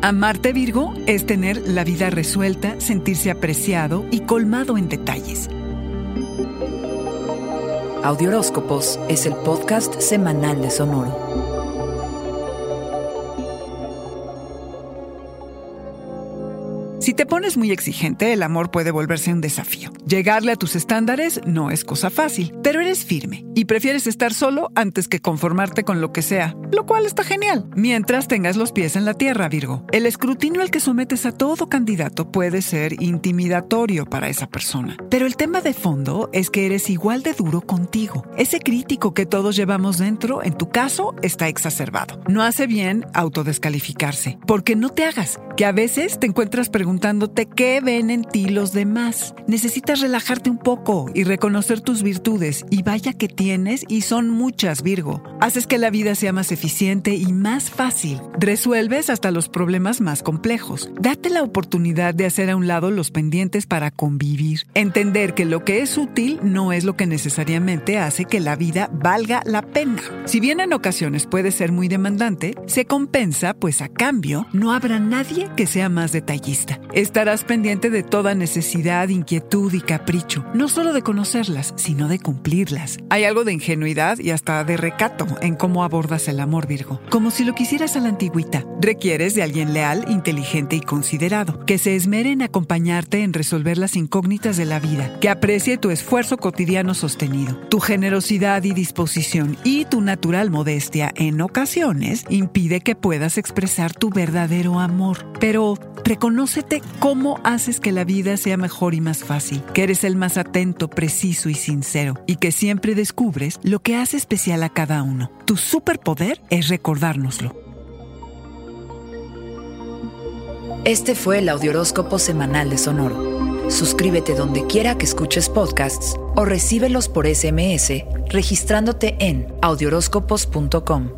Amarte Virgo es tener la vida resuelta, sentirse apreciado y colmado en detalles. Audioróscopos es el podcast semanal de Sonoro. Si te pones muy exigente, el amor puede volverse un desafío. Llegarle a tus estándares no es cosa fácil, pero eres firme y prefieres estar solo antes que conformarte con lo que sea, lo cual está genial, mientras tengas los pies en la tierra, Virgo. El escrutinio al que sometes a todo candidato puede ser intimidatorio para esa persona, pero el tema de fondo es que eres igual de duro contigo. Ese crítico que todos llevamos dentro, en tu caso, está exacerbado. No hace bien autodescalificarse, porque no te hagas, que a veces te encuentras preguntándote qué ven en ti los demás. Necesitas relajarte un poco y reconocer tus virtudes, y vaya que tienes, y son muchas, Virgo. Haces que la vida sea más eficiente y más fácil. Resuelves hasta los problemas más complejos. Date la oportunidad de hacer a un lado los pendientes para convivir. Entender que lo que es útil no es lo que necesariamente hace que la vida valga la pena. Si bien en ocasiones puede ser muy demandante, se compensa, pues a cambio no habrá nadie que sea más detallista. Estarás pendiente de toda necesidad, inquietud y capricho, no solo de conocerlas, sino de cumplirlas. Hay algo de ingenuidad y hasta de recato en cómo abordas el amor, Virgo, como si lo quisieras a la antigüita. Requieres de alguien leal, inteligente y considerado, que se esmere en acompañarte en resolver las incógnitas de la vida, que aprecie tu esfuerzo cotidiano sostenido, tu generosidad y disposición y tu natural modestia en ocasiones impide que puedas expresar tu verdadero amor. Pero reconócete cómo haces que la vida sea mejor y más fácil, que eres el más atento, preciso y sincero, y que siempre descubres lo que hace especial a cada uno. Tu superpoder es recordárnoslo. Este fue el Audioróscopo Semanal de Sonoro. Suscríbete donde quiera que escuches podcasts o recíbelos por SMS registrándote en audioróscopos.com.